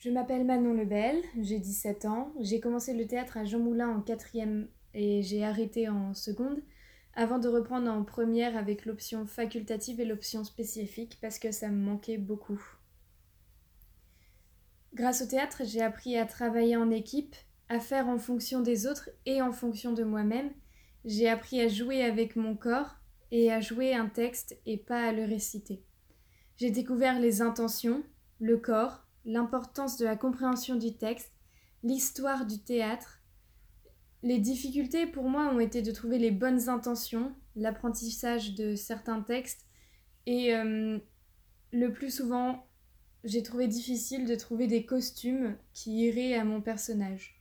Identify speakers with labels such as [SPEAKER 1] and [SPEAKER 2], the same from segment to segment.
[SPEAKER 1] Je m'appelle Manon Lebel, j'ai 17 ans. J'ai commencé le théâtre à Jean Moulin en quatrième et j'ai arrêté en seconde avant de reprendre en première avec l'option facultative et l'option spécifique parce que ça me manquait beaucoup. Grâce au théâtre, j'ai appris à travailler en équipe, à faire en fonction des autres et en fonction de moi-même. J'ai appris à jouer avec mon corps et à jouer un texte et pas à le réciter. J'ai découvert les intentions, le corps, l'importance de la compréhension du texte, l'histoire du théâtre. Les difficultés pour moi ont été de trouver les bonnes intentions, l'apprentissage de certains textes et euh, le plus souvent j'ai trouvé difficile de trouver des costumes qui iraient à mon personnage.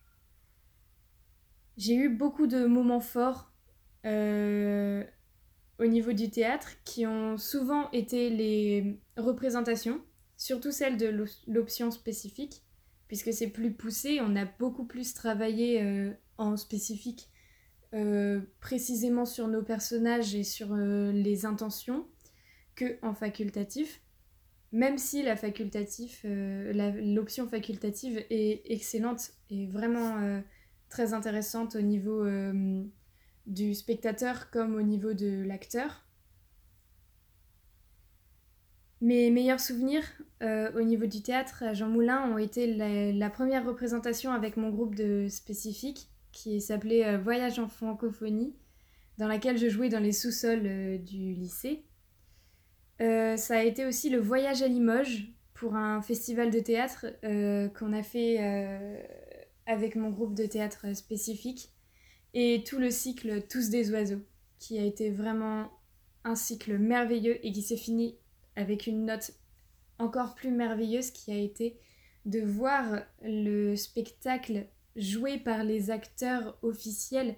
[SPEAKER 1] J'ai eu beaucoup de moments forts euh, au niveau du théâtre qui ont souvent été les représentations, surtout celles de l'option spécifique, puisque c'est plus poussé, on a beaucoup plus travaillé euh, en spécifique, euh, précisément sur nos personnages et sur les intentions, que en facultatif même si la facultative, euh, l'option facultative est excellente et vraiment euh, très intéressante au niveau euh, du spectateur comme au niveau de l'acteur. Mes meilleurs souvenirs au niveau du théâtre à Jean Moulin ont été la, première représentation avec mon groupe de spécifiques qui s'appelait Voyage en francophonie, dans laquelle je jouais dans les sous-sols du lycée. Euh, ça a été aussi le voyage à Limoges pour un festival de théâtre euh, qu'on a fait euh, avec mon groupe de théâtre spécifique et tout le cycle Tous des oiseaux qui a été vraiment un cycle merveilleux et qui s'est fini avec une note encore plus merveilleuse qui a été de voir le spectacle joué par les acteurs officiels,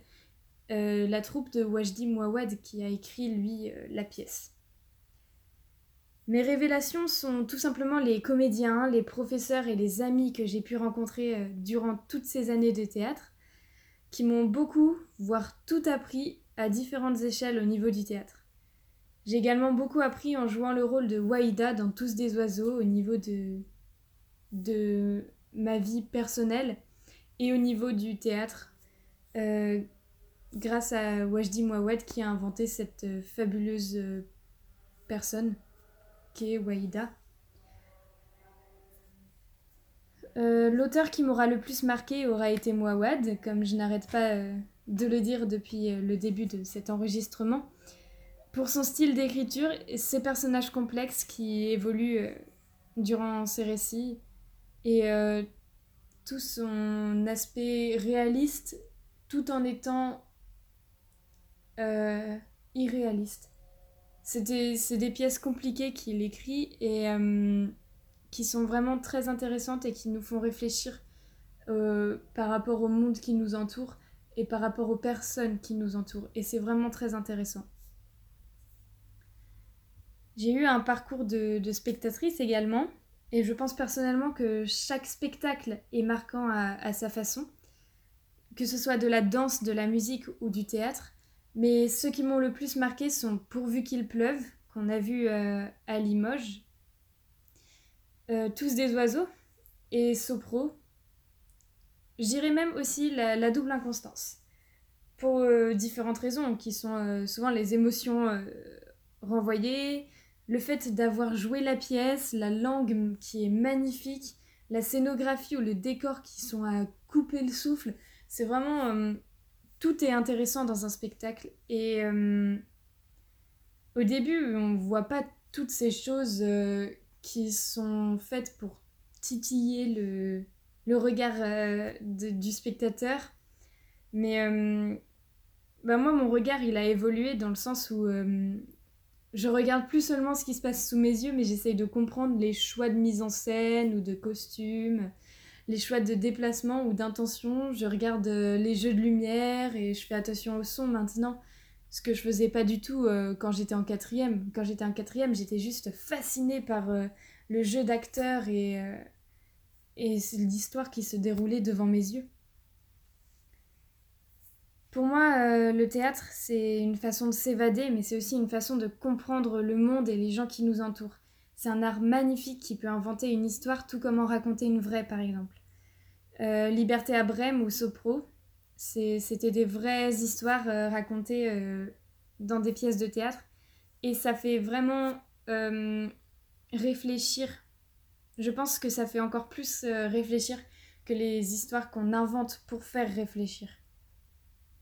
[SPEAKER 1] la troupe de Wajdi Mouawad qui a écrit lui la pièce. Mes révélations sont tout simplement les comédiens, les professeurs et les amis que j'ai pu rencontrer euh, durant toutes ces années de théâtre, qui m'ont beaucoup, voire tout appris à différentes échelles au niveau du théâtre. J'ai également beaucoup appris en jouant le rôle de Waïda dans Tous des oiseaux au niveau de, de ma vie personnelle et au niveau du théâtre, euh, grâce à Wajdi Mouawad qui a inventé cette euh, fabuleuse personne qui est Waïda. Euh, l'auteur qui m'aura le plus marqué aura été Mouawad, comme je n'arrête pas euh, de le dire depuis euh, le début de cet enregistrement. Pour son style d'écriture ses personnages complexes qui évoluent durant ses récits et tout son aspect réaliste tout en étant irréaliste c'est des pièces compliquées qu'il écrit et euh, qui sont vraiment très intéressantes et qui nous font réfléchir euh, par rapport au monde qui nous entoure et par rapport aux personnes qui nous entourent. Et c'est vraiment très intéressant. J'ai eu un parcours de, spectatrice également, et je pense personnellement que chaque spectacle est marquant à sa façon, que ce soit de la danse, de la musique ou du théâtre. Mais ceux qui m'ont le plus marqué sont Pourvu qu'il pleuve, qu'on a vu euh, à Limoges, euh, Tous des oiseaux et Sopro. J'irai même aussi la, double inconstance, pour euh, différentes raisons, qui sont souvent les émotions renvoyées, le fait d'avoir joué la pièce, la langue qui est magnifique, la scénographie ou le décor qui sont à couper le souffle. C'est vraiment tout est intéressant dans un spectacle. Et euh, au début, on voit pas toutes ces choses euh, qui sont faites pour titiller le, le regard euh, du spectateur. Mais bah moi, mon regard, il a évolué dans le sens où je regarde plus seulement ce qui se passe sous mes yeux, mais j'essaye de comprendre les choix de mise en scène ou de costumes les choix de déplacement ou d'intention. Je regarde euh, les jeux de lumière et je fais attention au son maintenant. Ce que je faisais pas du tout euh, quand j'étais en quatrième. Quand j'étais en quatrième, j'étais juste fascinée par euh, le jeu d'acteur et, et l'histoire qui se déroulait devant mes yeux. Pour moi, le théâtre, c'est une façon de s'évader, mais c'est aussi une façon de comprendre le monde et les gens qui nous entourent. c'est un art magnifique qui peut inventer une histoire tout comme en raconter une vraie, par exemple. Euh, Liberté à Brême ou Sopro, c'était des vraies histoires euh, racontées euh, dans des pièces de théâtre. Et ça fait vraiment réfléchir. Je pense que ça fait encore plus réfléchir que les histoires qu'on invente pour faire réfléchir.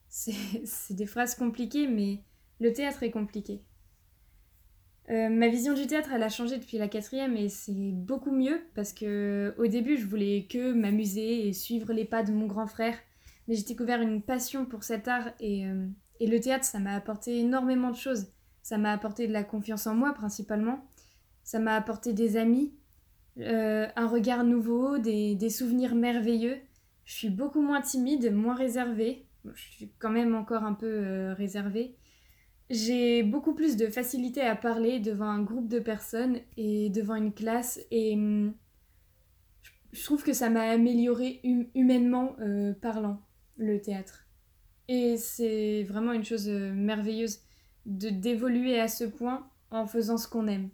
[SPEAKER 1] C'est des phrases compliquées, mais le théâtre est compliqué. Euh, ma vision du théâtre, elle a changé depuis la quatrième et c'est beaucoup mieux parce que au début, je voulais que m'amuser et suivre les pas de mon grand frère. Mais j'ai découvert une passion pour cet art et, euh, et le théâtre, ça m'a apporté énormément de choses. Ça m'a apporté de la confiance en moi principalement. Ça m'a apporté des amis, euh, un regard nouveau, des, des, souvenirs merveilleux. Je suis beaucoup moins timide, moins réservée. Je suis quand même encore un peu réservée. J'ai beaucoup plus de facilité à parler devant un groupe de personnes et devant une classe et hum, je trouve que ça m'a amélioré hum, humainement euh, parlant le théâtre. Et c'est vraiment une chose euh, merveilleuse de d'évoluer à ce point en faisant ce qu'on aime.